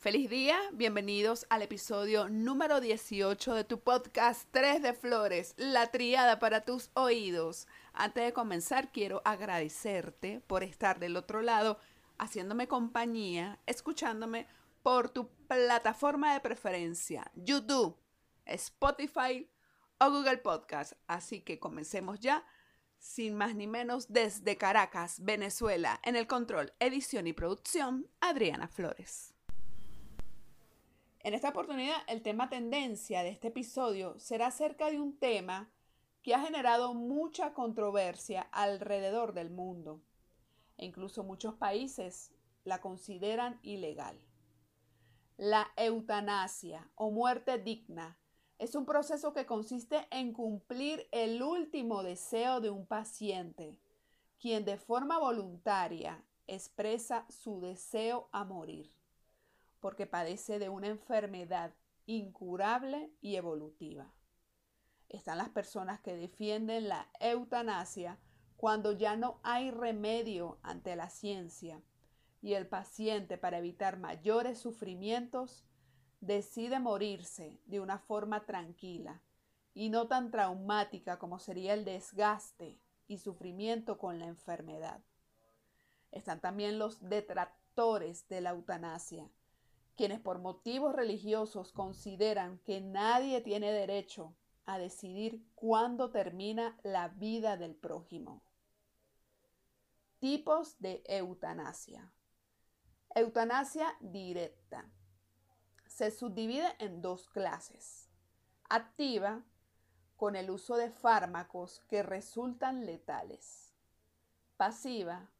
Feliz día, bienvenidos al episodio número 18 de tu podcast 3 de Flores, la triada para tus oídos. Antes de comenzar, quiero agradecerte por estar del otro lado, haciéndome compañía, escuchándome por tu plataforma de preferencia, YouTube, Spotify o Google Podcast. Así que comencemos ya, sin más ni menos, desde Caracas, Venezuela, en el control, edición y producción, Adriana Flores. En esta oportunidad, el tema tendencia de este episodio será acerca de un tema que ha generado mucha controversia alrededor del mundo. E incluso muchos países la consideran ilegal. La eutanasia o muerte digna es un proceso que consiste en cumplir el último deseo de un paciente, quien de forma voluntaria expresa su deseo a morir porque padece de una enfermedad incurable y evolutiva. Están las personas que defienden la eutanasia cuando ya no hay remedio ante la ciencia y el paciente para evitar mayores sufrimientos decide morirse de una forma tranquila y no tan traumática como sería el desgaste y sufrimiento con la enfermedad. Están también los detractores de la eutanasia, quienes por motivos religiosos consideran que nadie tiene derecho a decidir cuándo termina la vida del prójimo. Tipos de eutanasia. Eutanasia directa. Se subdivide en dos clases. Activa, con el uso de fármacos que resultan letales. Pasiva,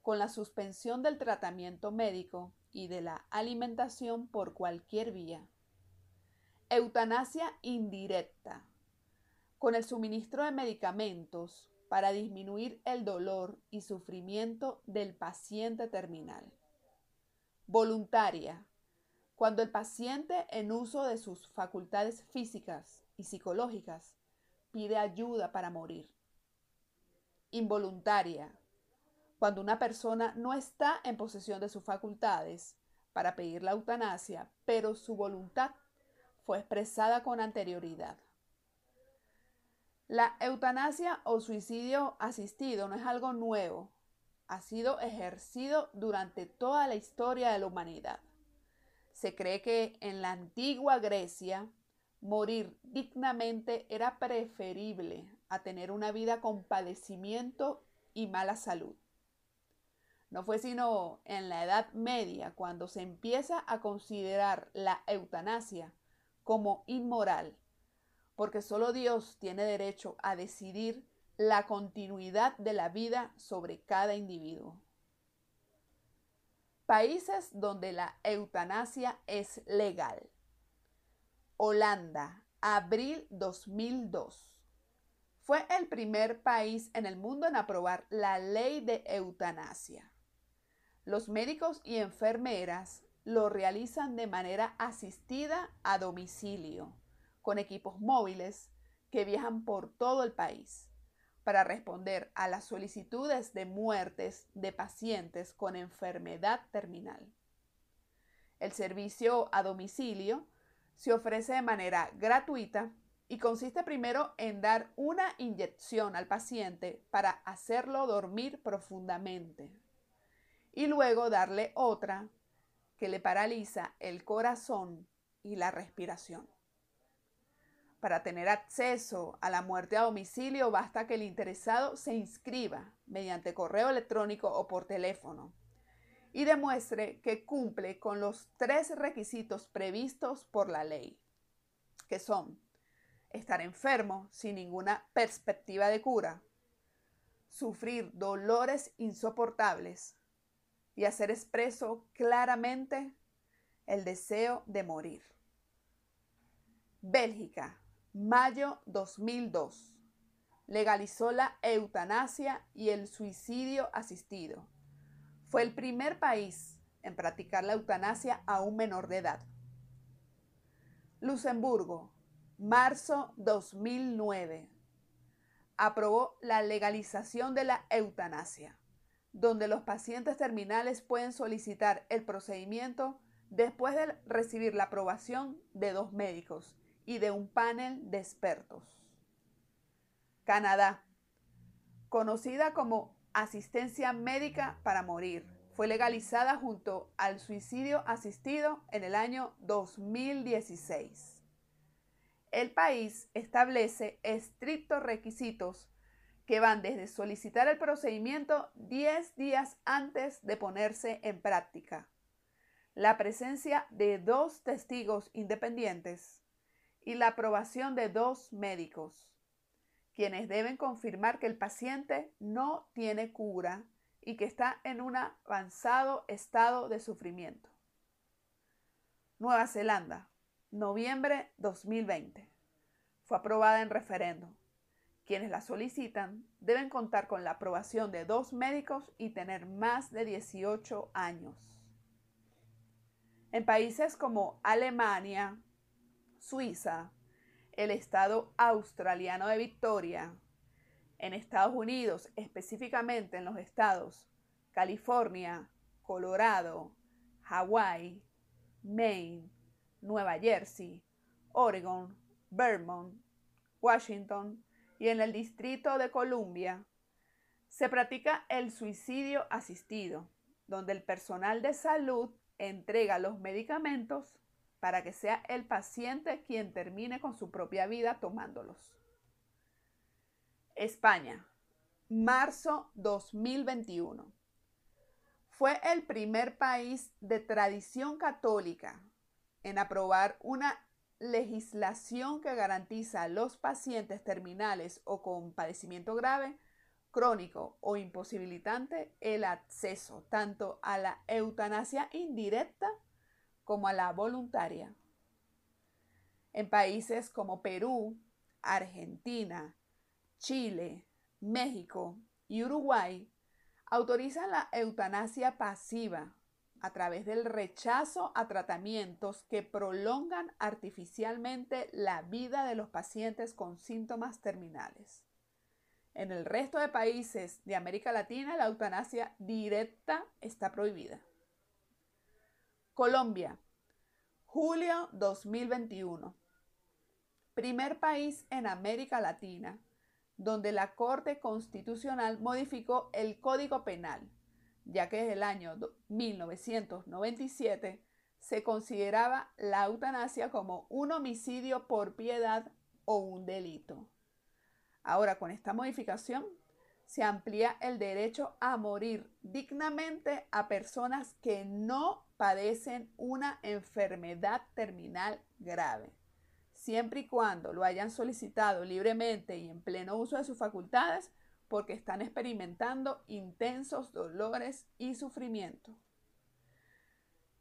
con la suspensión del tratamiento médico y de la alimentación por cualquier vía. Eutanasia indirecta, con el suministro de medicamentos para disminuir el dolor y sufrimiento del paciente terminal. Voluntaria, cuando el paciente en uso de sus facultades físicas y psicológicas pide ayuda para morir. Involuntaria, cuando una persona no está en posesión de sus facultades para pedir la eutanasia, pero su voluntad fue expresada con anterioridad. La eutanasia o suicidio asistido no es algo nuevo, ha sido ejercido durante toda la historia de la humanidad. Se cree que en la antigua Grecia morir dignamente era preferible a tener una vida con padecimiento y mala salud. No fue sino en la Edad Media cuando se empieza a considerar la eutanasia como inmoral, porque solo Dios tiene derecho a decidir la continuidad de la vida sobre cada individuo. Países donde la eutanasia es legal. Holanda, abril 2002. Fue el primer país en el mundo en aprobar la ley de eutanasia. Los médicos y enfermeras lo realizan de manera asistida a domicilio, con equipos móviles que viajan por todo el país para responder a las solicitudes de muertes de pacientes con enfermedad terminal. El servicio a domicilio se ofrece de manera gratuita y consiste primero en dar una inyección al paciente para hacerlo dormir profundamente y luego darle otra que le paraliza el corazón y la respiración. Para tener acceso a la muerte a domicilio basta que el interesado se inscriba mediante correo electrónico o por teléfono y demuestre que cumple con los tres requisitos previstos por la ley, que son estar enfermo sin ninguna perspectiva de cura, sufrir dolores insoportables y hacer expreso claramente el deseo de morir. Bélgica, mayo 2002. Legalizó la eutanasia y el suicidio asistido. Fue el primer país en practicar la eutanasia a un menor de edad. Luxemburgo, marzo 2009. Aprobó la legalización de la eutanasia donde los pacientes terminales pueden solicitar el procedimiento después de recibir la aprobación de dos médicos y de un panel de expertos. Canadá, conocida como asistencia médica para morir, fue legalizada junto al suicidio asistido en el año 2016. El país establece estrictos requisitos que van desde solicitar el procedimiento 10 días antes de ponerse en práctica, la presencia de dos testigos independientes y la aprobación de dos médicos, quienes deben confirmar que el paciente no tiene cura y que está en un avanzado estado de sufrimiento. Nueva Zelanda, noviembre 2020. Fue aprobada en referendo. Quienes la solicitan deben contar con la aprobación de dos médicos y tener más de 18 años. En países como Alemania, Suiza, el estado australiano de Victoria, en Estados Unidos, específicamente en los estados California, Colorado, Hawái, Maine, Nueva Jersey, Oregon, Vermont, Washington y en el Distrito de Columbia, se practica el suicidio asistido, donde el personal de salud entrega los medicamentos para que sea el paciente quien termine con su propia vida tomándolos. España, marzo 2021. Fue el primer país de tradición católica en aprobar una legislación que garantiza a los pacientes terminales o con padecimiento grave, crónico o imposibilitante el acceso tanto a la eutanasia indirecta como a la voluntaria. En países como Perú, Argentina, Chile, México y Uruguay autorizan la eutanasia pasiva a través del rechazo a tratamientos que prolongan artificialmente la vida de los pacientes con síntomas terminales. En el resto de países de América Latina la eutanasia directa está prohibida. Colombia, julio 2021. Primer país en América Latina donde la Corte Constitucional modificó el Código Penal, ya que desde el año 1997 se consideraba la eutanasia como un homicidio por piedad o un delito. Ahora, con esta modificación, se amplía el derecho a morir dignamente a personas que no padecen una enfermedad terminal grave siempre y cuando lo hayan solicitado libremente y en pleno uso de sus facultades, porque están experimentando intensos dolores y sufrimiento.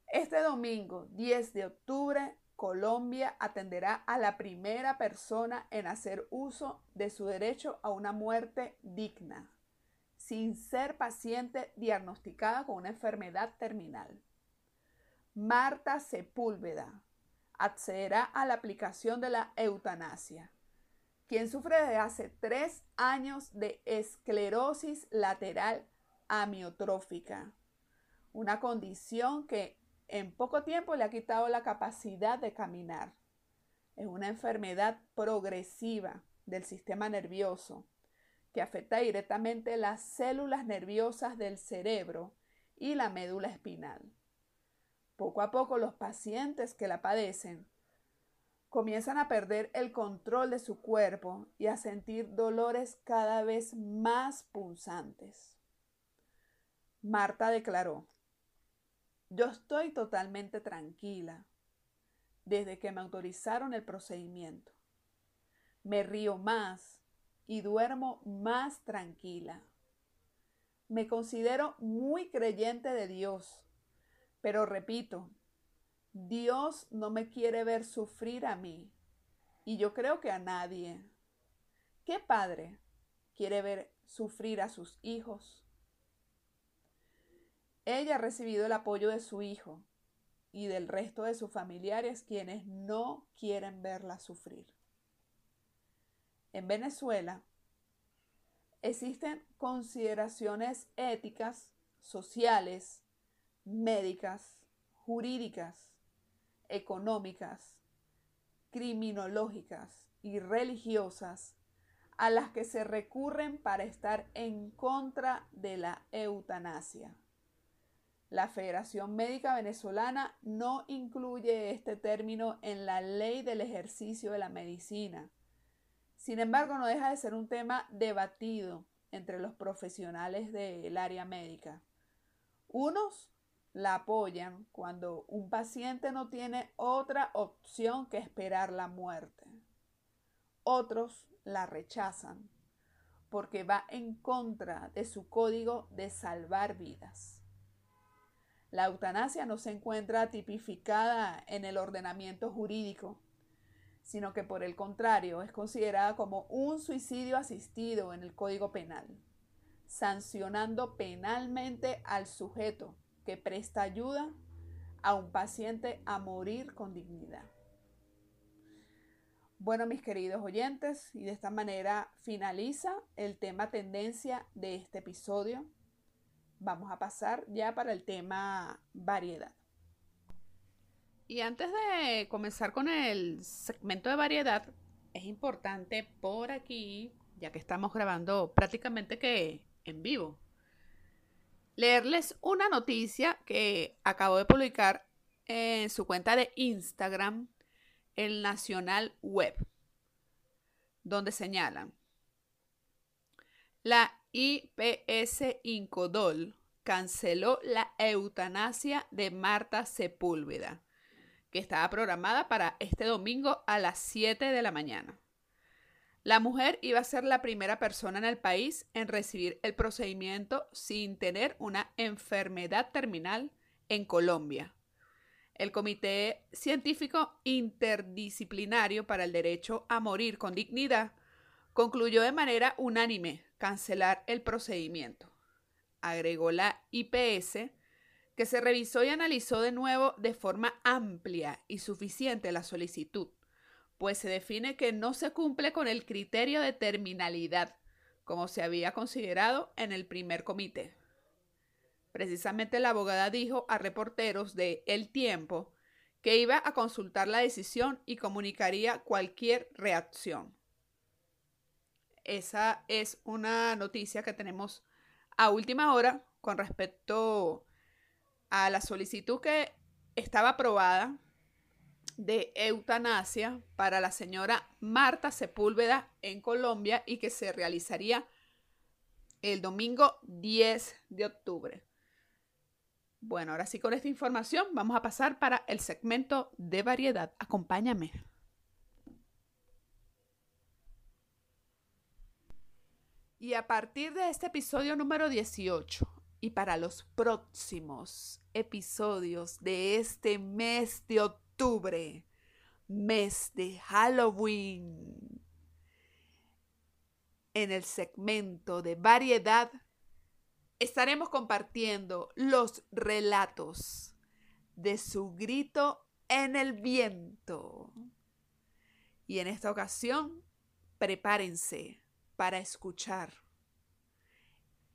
Este domingo, 10 de octubre, Colombia atenderá a la primera persona en hacer uso de su derecho a una muerte digna, sin ser paciente diagnosticada con una enfermedad terminal. Marta Sepúlveda, accederá a la aplicación de la eutanasia. Quien sufre desde hace tres años de esclerosis lateral amiotrófica, una condición que en poco tiempo le ha quitado la capacidad de caminar. Es una enfermedad progresiva del sistema nervioso que afecta directamente las células nerviosas del cerebro y la médula espinal. Poco a poco los pacientes que la padecen comienzan a perder el control de su cuerpo y a sentir dolores cada vez más punzantes. Marta declaró, yo estoy totalmente tranquila desde que me autorizaron el procedimiento. Me río más y duermo más tranquila. Me considero muy creyente de Dios pero repito, Dios no me quiere ver sufrir a mí y yo creo que a nadie. ¿Qué padre quiere ver sufrir a sus hijos? Ella ha recibido el apoyo de su hijo y del resto de sus familiares quienes no quieren verla sufrir. En Venezuela existen consideraciones éticas, sociales, médicas, jurídicas, económicas, criminológicas y religiosas a las que se recurren para estar en contra de la eutanasia. La Federación Médica Venezolana no incluye este término en la ley del ejercicio de la medicina. Sin embargo, no deja de ser un tema debatido entre los profesionales del área médica. Unos la apoyan cuando un paciente no tiene otra opción que esperar la muerte. Otros la rechazan porque va en contra de su código de salvar vidas. La eutanasia no se encuentra tipificada en el ordenamiento jurídico, sino que por el contrario es considerada como un suicidio asistido en el Código Penal, sancionando penalmente al sujeto que presta ayuda a un paciente a morir con dignidad. Bueno, mis queridos oyentes, y de esta manera finaliza el tema tendencia de este episodio vamos a pasar ya para el tema variedad. Y antes de comenzar con el segmento de variedad, es importante por aquí, ya que estamos grabando prácticamente que en vivo, leerles una noticia que acabo de publicar en su cuenta de Instagram, el Nacional Web, donde señalan la IPS Incodol canceló la eutanasia de Marta Sepúlveda, que estaba programada para este domingo a las 7 de la mañana. La mujer iba a ser la primera persona en el país en recibir el procedimiento sin tener una enfermedad terminal en Colombia. El Comité Científico Interdisciplinario para el Derecho a Morir con Dignidad concluyó de manera unánime cancelar el procedimiento. Agregó la IPS, que se revisó y analizó de nuevo de forma amplia y suficiente la solicitud, pues se define que no se cumple con el criterio de terminalidad, como se había considerado en el primer comité. Precisamente la abogada dijo a reporteros de El Tiempo que iba a consultar la decisión y comunicaría cualquier reacción. Esa es una noticia que tenemos a última hora con respecto a la solicitud que estaba aprobada de eutanasia para la señora Marta Sepúlveda en Colombia y que se realizaría el domingo 10 de octubre. Bueno, ahora sí con esta información vamos a pasar para el segmento de variedad. Acompáñame. Y a partir de este episodio número 18 y para los próximos episodios de este mes de octubre, mes de Halloween, en el segmento de variedad, estaremos compartiendo los relatos de su grito en el viento. Y en esta ocasión, prepárense para escuchar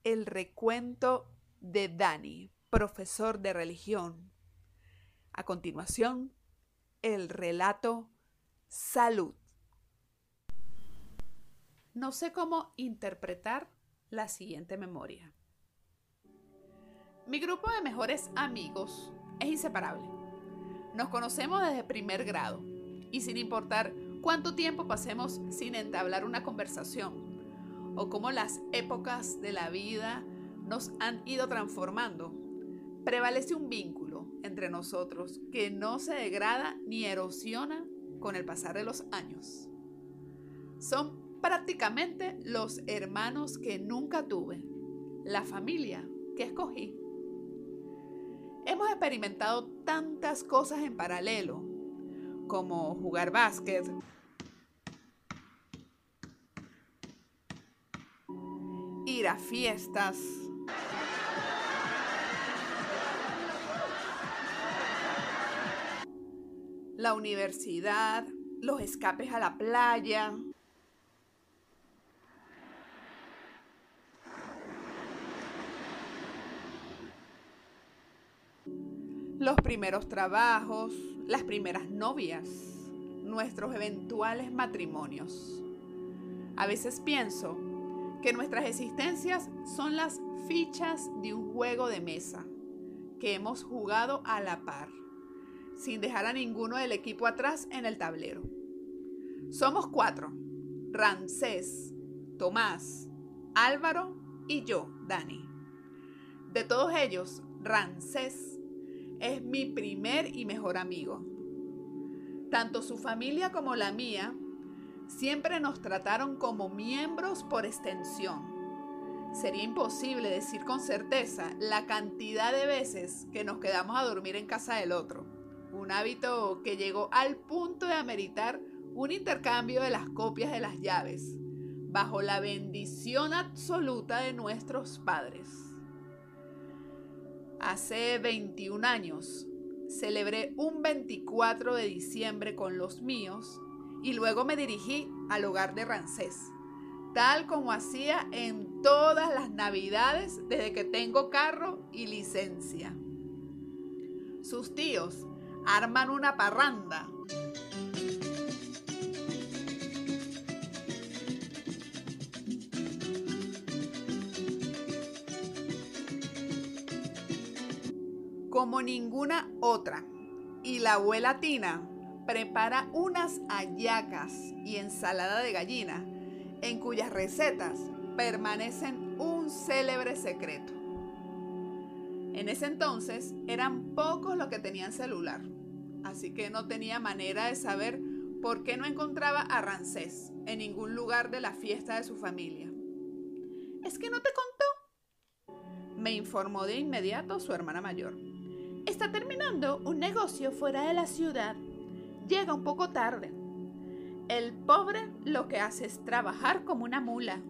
el recuento de Dani, profesor de religión. A continuación, el relato Salud. No sé cómo interpretar la siguiente memoria. Mi grupo de mejores amigos es inseparable. Nos conocemos desde primer grado y sin importar cuánto tiempo pasemos sin entablar una conversación, o cómo las épocas de la vida nos han ido transformando, prevalece un vínculo entre nosotros que no se degrada ni erosiona con el pasar de los años. Son prácticamente los hermanos que nunca tuve, la familia que escogí. Hemos experimentado tantas cosas en paralelo, como jugar básquet, ir a fiestas. La universidad, los escapes a la playa. los primeros trabajos, las primeras novias, nuestros eventuales matrimonios. A veces pienso que nuestras existencias son las fichas de un juego de mesa que hemos jugado a la par, sin dejar a ninguno del equipo atrás en el tablero. Somos cuatro, Rancés, Tomás, Álvaro y yo, Dani. De todos ellos, Rancés es mi primer y mejor amigo. Tanto su familia como la mía siempre nos trataron como miembros por extensión. Sería imposible decir con certeza la cantidad de veces que nos quedamos a dormir en casa del otro. Un hábito que llegó al punto de ameritar un intercambio de las copias de las llaves, bajo la bendición absoluta de nuestros padres. Hace 21 años celebré un 24 de diciembre con los míos y luego me dirigí al hogar de Rancés, tal como hacía en todas las navidades desde que tengo carro y licencia. Sus tíos arman una parranda. como ninguna otra. Y la abuela Tina prepara unas hallacas y ensalada de gallina, en cuyas recetas permanecen un célebre secreto. En ese entonces eran pocos los que tenían celular, así que no tenía manera de saber por qué no encontraba a Rancés en ningún lugar de la fiesta de su familia. ¿Es que no te contó? Me informó de inmediato su hermana mayor. Está terminando un negocio fuera de la ciudad llega un poco tarde. El pobre lo que hace es trabajar como una mula.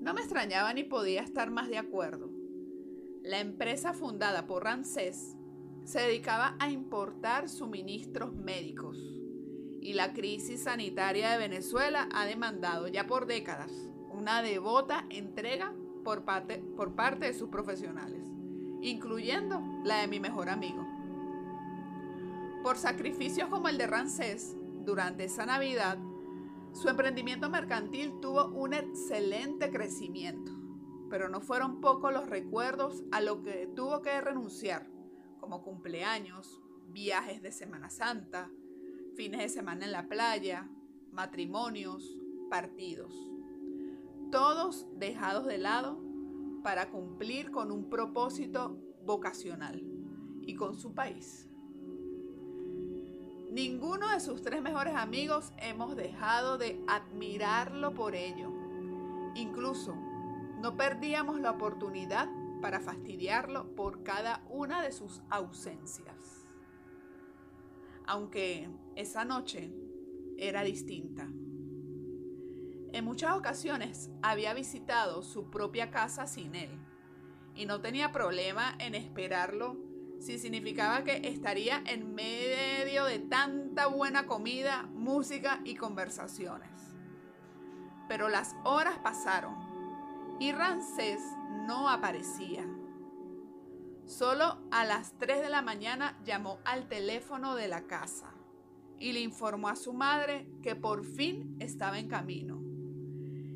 No me extrañaba ni podía estar más de acuerdo. La empresa fundada por Ramsés se dedicaba a importar suministros médicos y la crisis sanitaria de Venezuela ha demandado ya por décadas una devota entrega por parte, de sus profesionales, incluyendo la de mi mejor amigo. Por sacrificios como el de Rancés, durante esa Navidad, su emprendimiento mercantil tuvo un excelente crecimiento, pero no fueron pocos los recuerdos a lo que tuvo que renunciar, como cumpleaños, viajes de Semana Santa, fines de semana en la playa, matrimonios, partidos, todos dejados de lado para cumplir con un propósito vocacional y con su país. Ninguno de sus tres mejores amigos hemos dejado de admirarlo por ello. Incluso no perdíamos la oportunidad para fastidiarlo por cada una de sus ausencias. Aunque esa noche era distinta. En muchas ocasiones había visitado su propia casa sin él y no tenía problema en esperarlo si significaba que estaría en medio de tanta buena comida, música y conversaciones. Pero las horas pasaron y Rancés no aparecía. Solo a las 3 de la mañana llamó al teléfono de la casa y le informó a su madre que por fin estaba en camino.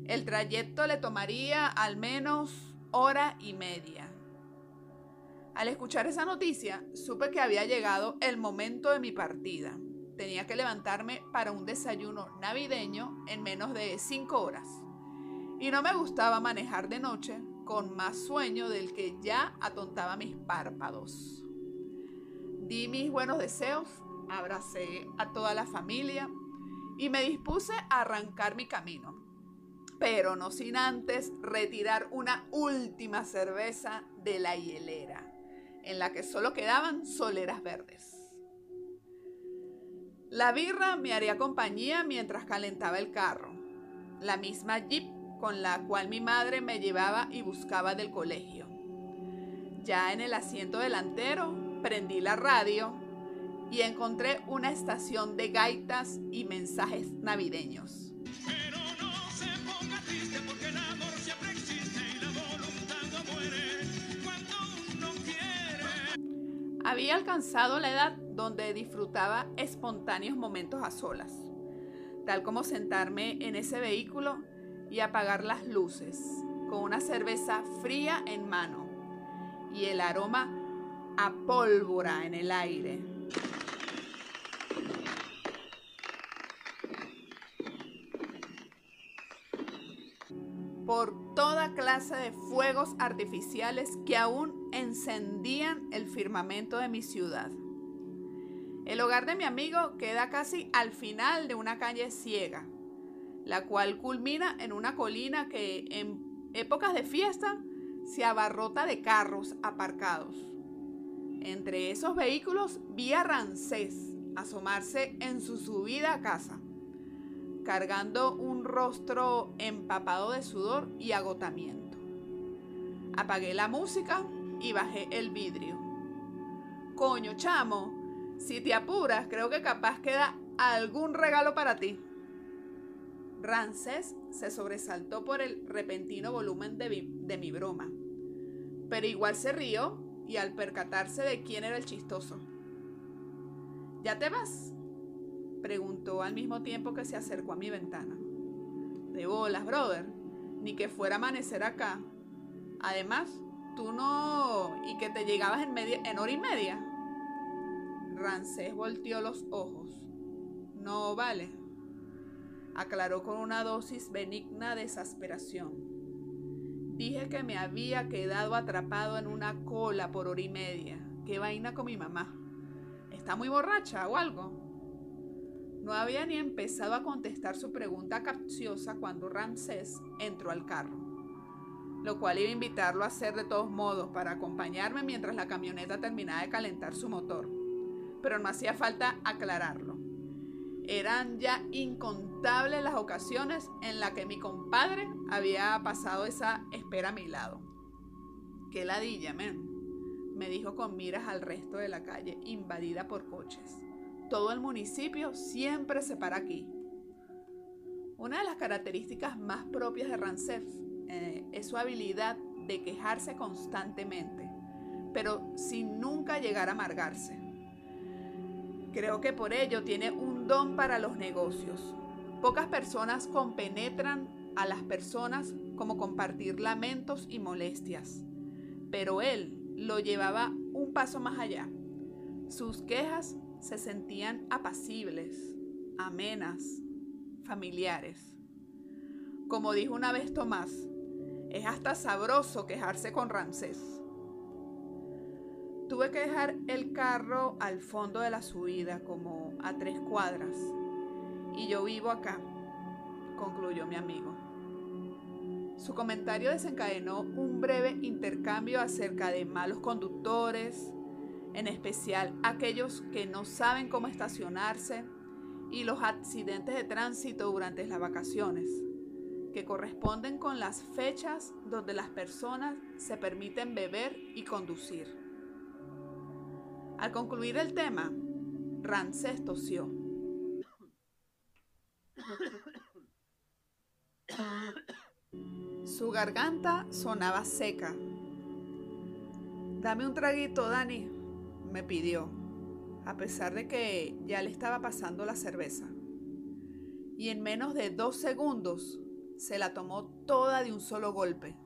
El trayecto le tomaría al menos hora y media. Al escuchar esa noticia, supe que había llegado el momento de mi partida. Tenía que levantarme para un desayuno navideño en menos de cinco horas. Y no me gustaba manejar de noche con más sueño del que ya atontaba mis párpados. Di mis buenos deseos, abracé a toda la familia y me dispuse a arrancar mi camino pero no sin antes retirar una última cerveza de la hielera en la que solo quedaban soleras verdes. La birra me haría compañía mientras calentaba el carro, la misma jeep con la cual mi madre me llevaba y buscaba del colegio. Ya en el asiento delantero prendí la radio y encontré una estación de gaitas y mensajes navideños. Había alcanzado la edad donde disfrutaba espontáneos momentos a solas, tal como sentarme en ese vehículo y apagar las luces, con una cerveza fría en mano y el aroma a pólvora en el aire. por toda clase de fuegos artificiales que aún encendían el firmamento de mi ciudad. El hogar de mi amigo queda casi al final de una calle ciega, la cual culmina en una colina que en épocas de fiesta se abarrota de carros aparcados. Entre esos vehículos vi a Rancés asomarse en su subida a casa cargando un rostro empapado de sudor y agotamiento. Apagué la música y bajé el vidrio. Coño, chamo, si te apuras, creo que capaz queda algún regalo para ti. Rancés se sobresaltó por el repentino volumen de mi, broma, pero igual se rió y al percatarse de quién era el chistoso. ¿Ya te vas? Preguntó al mismo tiempo que se acercó a mi ventana. De bolas, brother. Ni que fuera amanecer acá. Además, tú no... y que te llegabas en, media... en hora y media. Rancés volteó los ojos. No vale. Aclaró con una dosis benigna de exasperación. Dije que me había quedado atrapado en una cola por hora y media. ¿Qué vaina con mi mamá? ¿Está muy borracha o algo? No había ni empezado a contestar su pregunta capciosa cuando Ramsés entró al carro, lo cual iba a invitarlo a hacer de todos modos para acompañarme mientras la camioneta terminaba de calentar su motor. Pero no hacía falta aclararlo. Eran ya incontables las ocasiones en las que mi compadre había pasado esa espera a mi lado. ¡Qué ladilla, men! me dijo con miras al resto de la calle invadida por coches todo el municipio siempre se para aquí. Una de las características más propias de Rancef eh, es su habilidad de quejarse constantemente, pero sin nunca llegar a amargarse. Creo que por ello tiene un para los negocios. Pocas personas compenetran a las personas como compartir lamentos y molestias, pero él lo llevaba un paso más allá. Sus quejas se sentían apacibles, amenas, familiares. Como dijo una vez Tomás, es hasta sabroso quejarse con Ramsés. Tuve que dejar el carro al fondo de la subida, como a tres cuadras, y yo vivo acá, concluyó mi amigo. Su comentario desencadenó un breve intercambio acerca de malos conductores, en especial aquellos que no saben cómo estacionarse y los accidentes de tránsito durante las vacaciones, que corresponden con las fechas donde las personas se permiten beber y conducir. Al concluir el tema, Rancés tosió. Su garganta sonaba seca. Dame un traguito, Dani, me pidió, a pesar de que ya le estaba pasando la cerveza. Y en menos de dos segundos se la tomó toda de un solo golpe.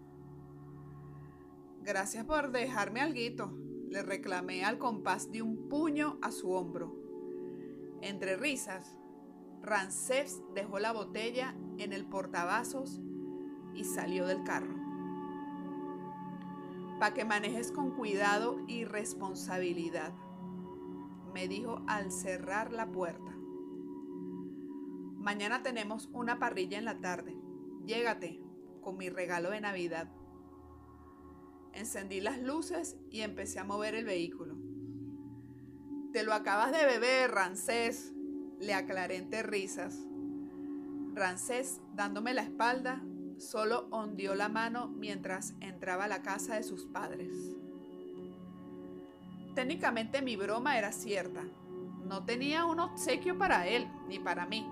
Gracias por dejarme alguito, le reclamé al compás de un puño a su hombro. Entre risas, Rancés dejó la botella en el portavasos y salió del carro para que manejes con cuidado y responsabilidad, me dijo al cerrar la puerta. Mañana tenemos una parrilla en la tarde. Llégate con mi regalo de Navidad. Encendí las luces y empecé a mover el vehículo. Te lo acabas de beber, Rancés, le aclaré entre risas. Rancés, dándome la espalda, solo ondeó la mano mientras entraba a la casa de sus padres. Técnicamente mi broma era cierta. No tenía un obsequio para él ni para mí.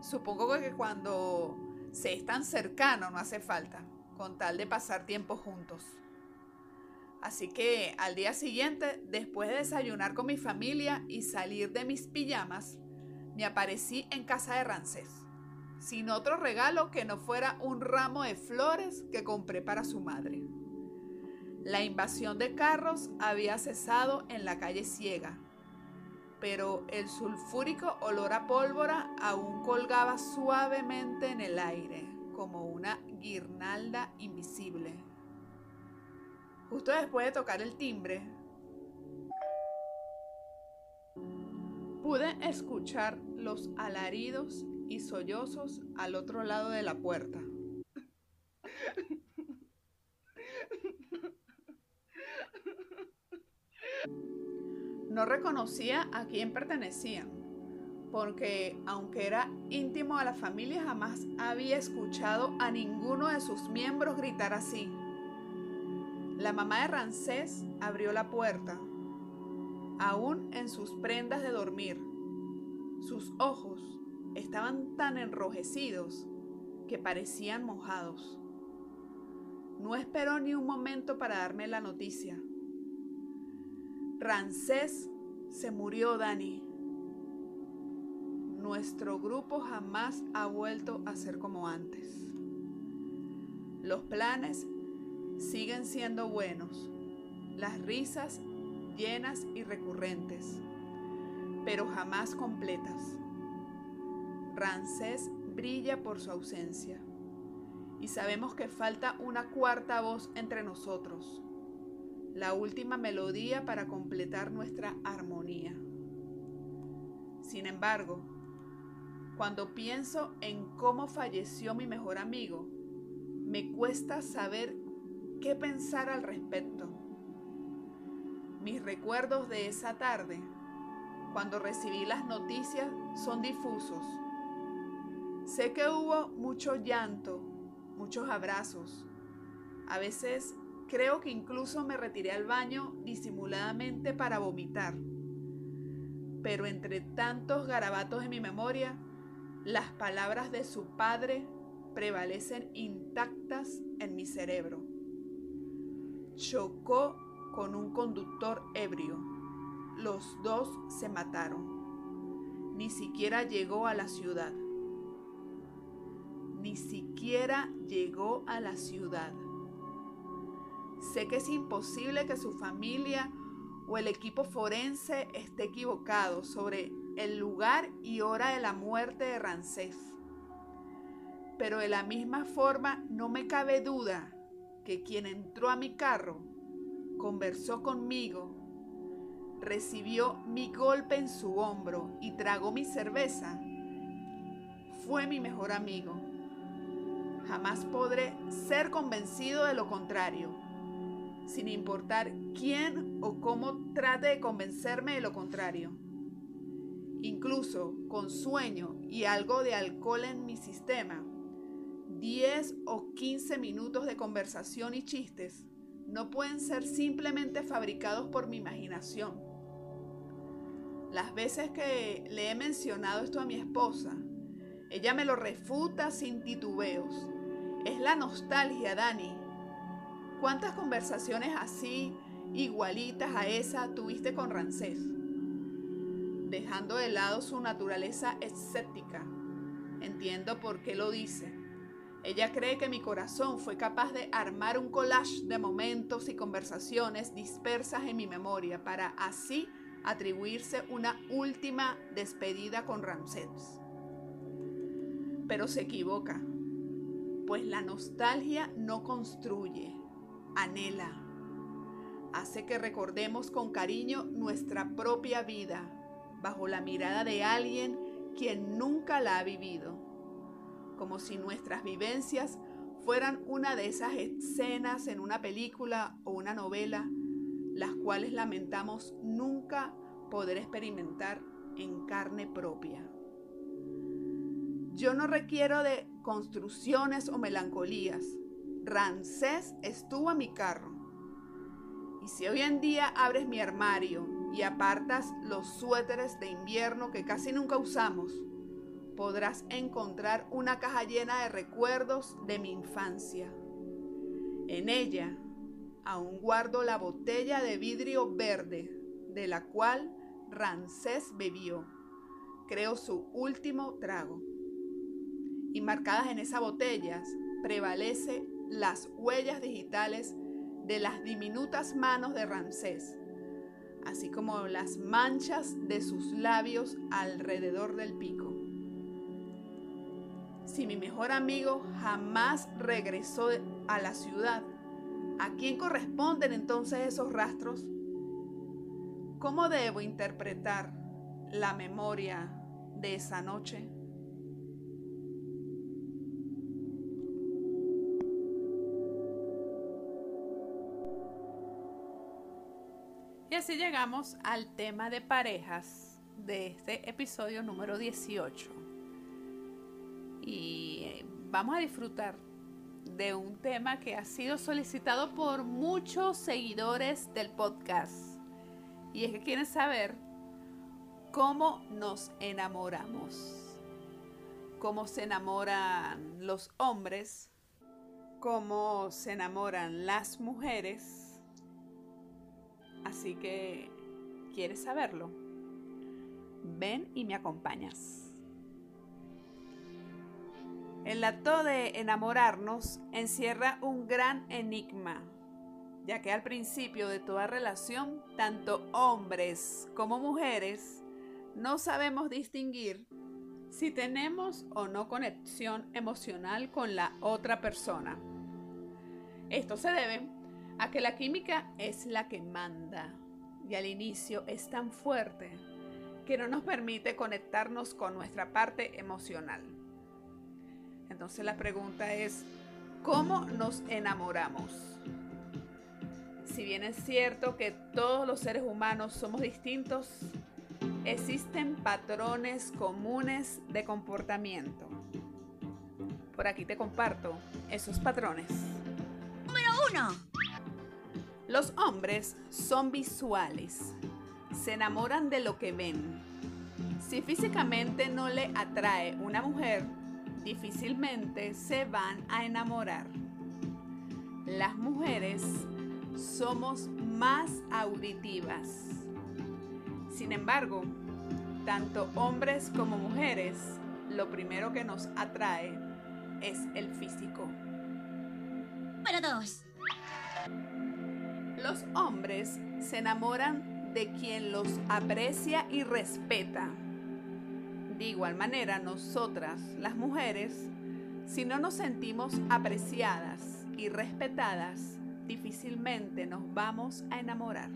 Supongo que cuando se es tan cercano no hace falta, con tal de pasar tiempo juntos. Así que al día siguiente, después de desayunar con mi familia y salir de mis pijamas, me aparecí en casa de Rancés, sin otro regalo que no fuera un ramo de flores que compré para su madre. La invasión de carros había cesado en la calle Ciega, pero el sulfúrico olor a pólvora aún colgaba suavemente en el aire, como una guirnalda invisible. Después de tocar el timbre, pude escuchar los alaridos y sollozos al otro lado de la puerta. No reconocía a quién pertenecían, porque aunque era íntimo de la familia, jamás había escuchado a ninguno de sus miembros gritar así. La mamá de Rancés abrió la puerta, aún en sus prendas de dormir. Sus ojos estaban tan enrojecidos que parecían mojados. No esperó ni un momento para darme la noticia. Rancés se murió, Dani. Nuestro grupo jamás ha vuelto a ser como antes. Los planes siguen siendo buenos, las risas llenas y recurrentes, pero jamás completas. Rancés brilla por su ausencia y sabemos que falta una cuarta voz entre nosotros, la última melodía para completar nuestra armonía. Sin embargo, cuando pienso en cómo falleció mi mejor amigo, me cuesta saber qué pensar al respecto. Mis recuerdos de esa tarde, cuando recibí las noticias, son difusos. Sé que hubo mucho llanto, muchos abrazos. A veces creo que incluso me retiré al baño disimuladamente para vomitar. Pero entre tantos garabatos en mi memoria, las palabras de su padre prevalecen intactas en mi cerebro chocó con un conductor ebrio. Los dos se mataron. Ni siquiera llegó a la ciudad. Ni siquiera llegó a la ciudad. Sé que es imposible que su familia o el equipo forense esté equivocado sobre el lugar y hora de la muerte de Rancés. Pero de la misma forma no me cabe duda que quien entró a mi carro, conversó conmigo, recibió mi golpe en su hombro y tragó mi cerveza, fue mi mejor amigo. Jamás podré ser convencido de lo contrario, sin importar quién o cómo trate de convencerme de lo contrario. Incluso con sueño y algo de alcohol en mi sistema, 10 o 15 minutos de conversación y chistes no pueden ser simplemente fabricados por mi imaginación. Las veces que le he mencionado esto a mi esposa, ella me lo refuta sin titubeos. Es la nostalgia, Dani. ¿Cuántas conversaciones así, igualitas a esa, tuviste con Rancés? Dejando de lado su naturaleza escéptica. Entiendo por qué lo dice ella cree que mi corazón fue capaz de armar un collage de momentos y conversaciones dispersas en mi memoria para así atribuirse una última despedida con Ramsés. Pero se equivoca, pues la nostalgia no construye, anhela, hace que recordemos con cariño nuestra propia vida bajo la mirada de alguien quien nunca la ha vivido como si nuestras vivencias fueran una de esas escenas en una película o una novela, las cuales lamentamos nunca poder experimentar en carne propia. Yo no requiero de construcciones o melancolías. Rancés estuvo a mi carro. Y si hoy en día abres mi armario y apartas los suéteres de invierno que casi nunca usamos, podrás encontrar una caja llena de recuerdos de mi infancia. En ella aún guardo la botella de vidrio verde de la cual Ramsés bebió, creo su último trago. Y marcadas en esas botellas prevalece las huellas digitales de las diminutas manos de Ramsés, así como las manchas de sus labios alrededor del pico. Si mi mejor amigo jamás regresó a la ciudad, ¿a quién corresponden entonces esos rastros? ¿Cómo debo interpretar la memoria de esa noche? Y así llegamos al tema de parejas de este episodio número 18. Y eh, vamos a disfrutar de un tema que ha sido solicitado por muchos seguidores del podcast. Y es que quieren saber cómo nos enamoramos. Cómo se enamoran los hombres. Cómo se enamoran las mujeres Así que, ¿quieres saberlo? Ven y me acompañas. El acto de enamorarnos encierra un gran enigma, ya que al principio de toda relación, tanto hombres como mujeres, no sabemos distinguir si tenemos o no conexión emocional con la otra persona. Esto se debe a que la química es la que manda y al inicio es tan fuerte que no nos permite conectarnos con nuestra parte emocional. Entonces la pregunta es, ¿cómo nos enamoramos? Si bien es cierto que todos los seres humanos somos distintos, existen patrones comunes de comportamiento. Por aquí te comparto esos patrones. Número uno los hombres son visuales, se enamoran de lo que ven. Si físicamente no le atrae una mujer, difícilmente se van a enamorar. Las mujeres somos más auditivas. Sin embargo, tanto hombres como mujeres, lo primero que nos atrae es el físico. Para dos. Los hombres se enamoran de quien los aprecia y respeta. De igual manera, nosotras, las mujeres, si no nos sentimos apreciadas y respetadas, difícilmente nos vamos a enamorar.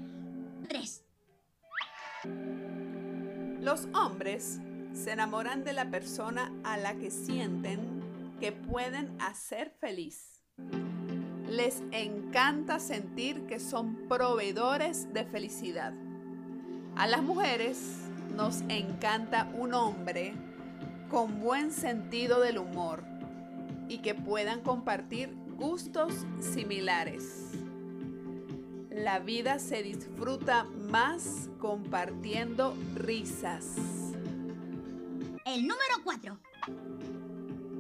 3. Los hombres se enamoran de la persona a la que sienten que pueden hacer feliz les encanta sentir que son proveedores de felicidad. A las mujeres nos encanta un hombre con buen sentido del humor y que puedan compartir gustos similares. La vida se disfruta más compartiendo risas. El número 4.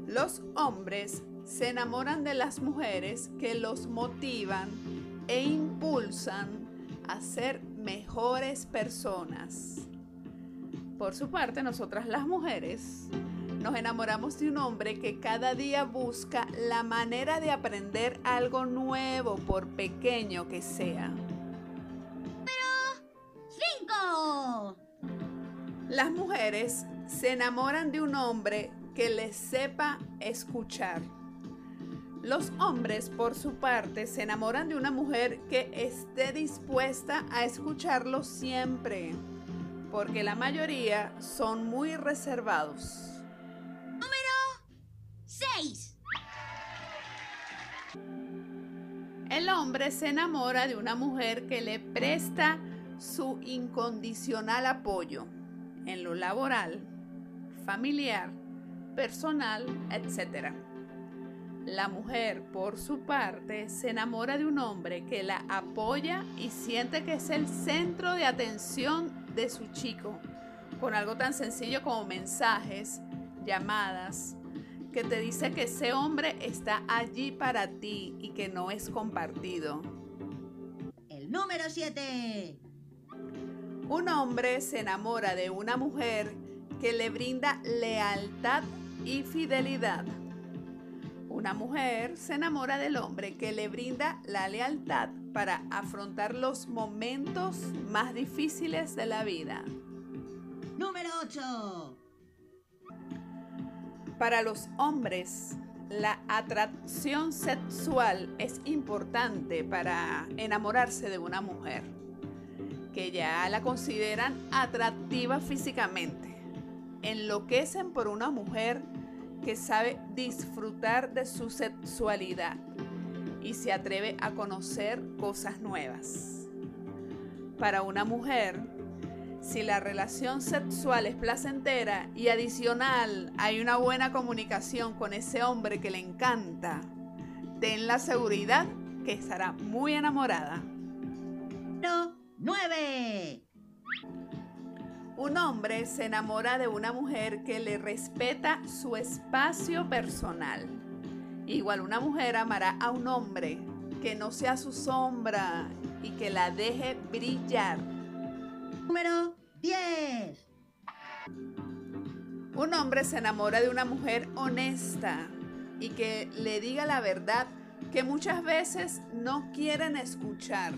Los hombres se enamoran de las mujeres que los motivan e impulsan a ser mejores personas. Por su parte, nosotras las mujeres nos enamoramos de un hombre que cada día busca la manera de aprender algo nuevo, por pequeño que sea. Pero... ¡Cinco! Las mujeres se enamoran de un hombre que les sepa escuchar los hombres, por su parte, se enamoran de una mujer que esté dispuesta a escucharlo siempre, porque la mayoría son muy reservados. Número 6. El hombre se enamora de una mujer que le presta su incondicional apoyo en lo laboral, familiar, personal, etc. La mujer, por su parte, se enamora de un hombre que la apoya y siente que es el centro de atención de su chico, con algo tan sencillo como mensajes, llamadas, que te dice que ese hombre está allí para ti y que no es compartido. Número 7. Un hombre se enamora de una mujer que le brinda lealtad y fidelidad. Una mujer se enamora del hombre que le brinda la lealtad para afrontar los momentos más difíciles de la vida. Número 8. Para los hombres, la atracción sexual es importante para enamorarse de una mujer, que ya la consideran atractiva físicamente. Enloquecen por una mujer que sabe disfrutar de su sexualidad y se atreve a conocer cosas nuevas. Para una mujer, si la relación sexual es placentera y adicional hay una buena comunicación con ese hombre que le encanta, ten la seguridad que estará muy enamorada. No, 9. Un hombre se enamora de una mujer que le respeta su espacio personal. Igual una mujer amará a un hombre que no sea su sombra y que la deje brillar. Número 10. Un hombre se enamora de una mujer honesta y que le diga la verdad que muchas veces no quieren escuchar,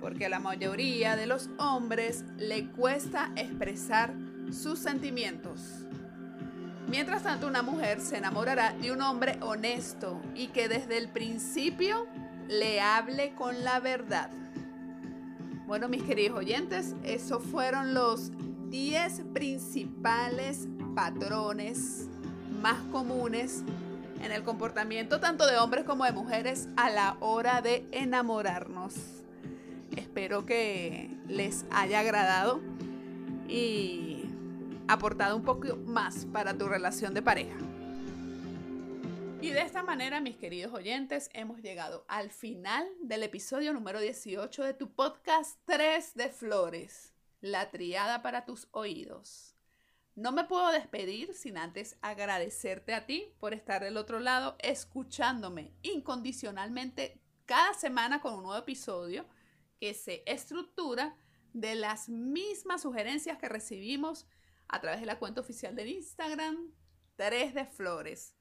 porque a la mayoría de los hombres le cuesta expresar sus sentimientos. Mientras tanto, una mujer se enamorará de un hombre honesto y que desde el principio le hable con la verdad. Bueno, mis queridos oyentes, esos fueron los 10 principales patrones más comunes en el comportamiento tanto de hombres como de mujeres a la hora de enamorarnos. Espero que les haya agradado y aportado un poco más para tu relación de pareja. Y de esta manera, mis queridos oyentes, hemos llegado al final del episodio número 18 de tu podcast 3 de Flores, la triada para tus oídos. No me puedo despedir sin antes agradecerte a ti por estar del otro lado escuchándome incondicionalmente cada semana con un nuevo episodio que se estructura de las mismas sugerencias que recibimos a través de la cuenta oficial de Instagram 3 de Flores.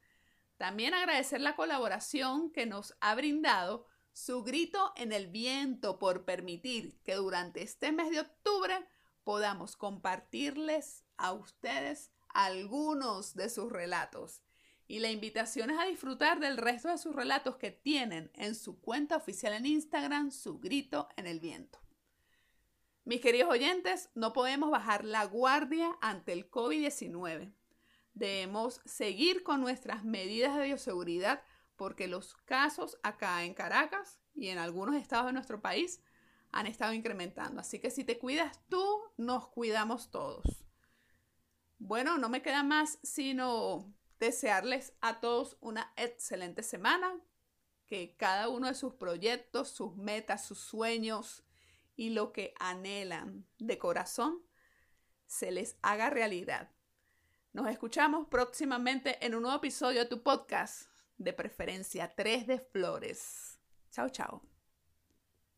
También agradecer la colaboración que nos ha brindado su grito en el viento por permitir que durante este mes de octubre podamos compartirles a ustedes algunos de sus relatos. Y la invitación es a disfrutar del resto de sus relatos que tienen en su cuenta oficial en Instagram, su grito en el viento. Mis queridos oyentes, no podemos bajar la guardia ante el COVID-19. Debemos seguir con nuestras medidas de bioseguridad porque los casos acá en Caracas y en algunos estados de nuestro país han estado incrementando. Así que si te cuidas tú, nos cuidamos todos. Bueno, no me queda más sino desearles a todos una excelente semana, que cada uno de sus proyectos, sus metas, sus sueños y lo que anhelan de corazón se les haga realidad. Nos escuchamos próximamente en un nuevo episodio de tu podcast, de preferencia 3 de Flores. Chao, chao.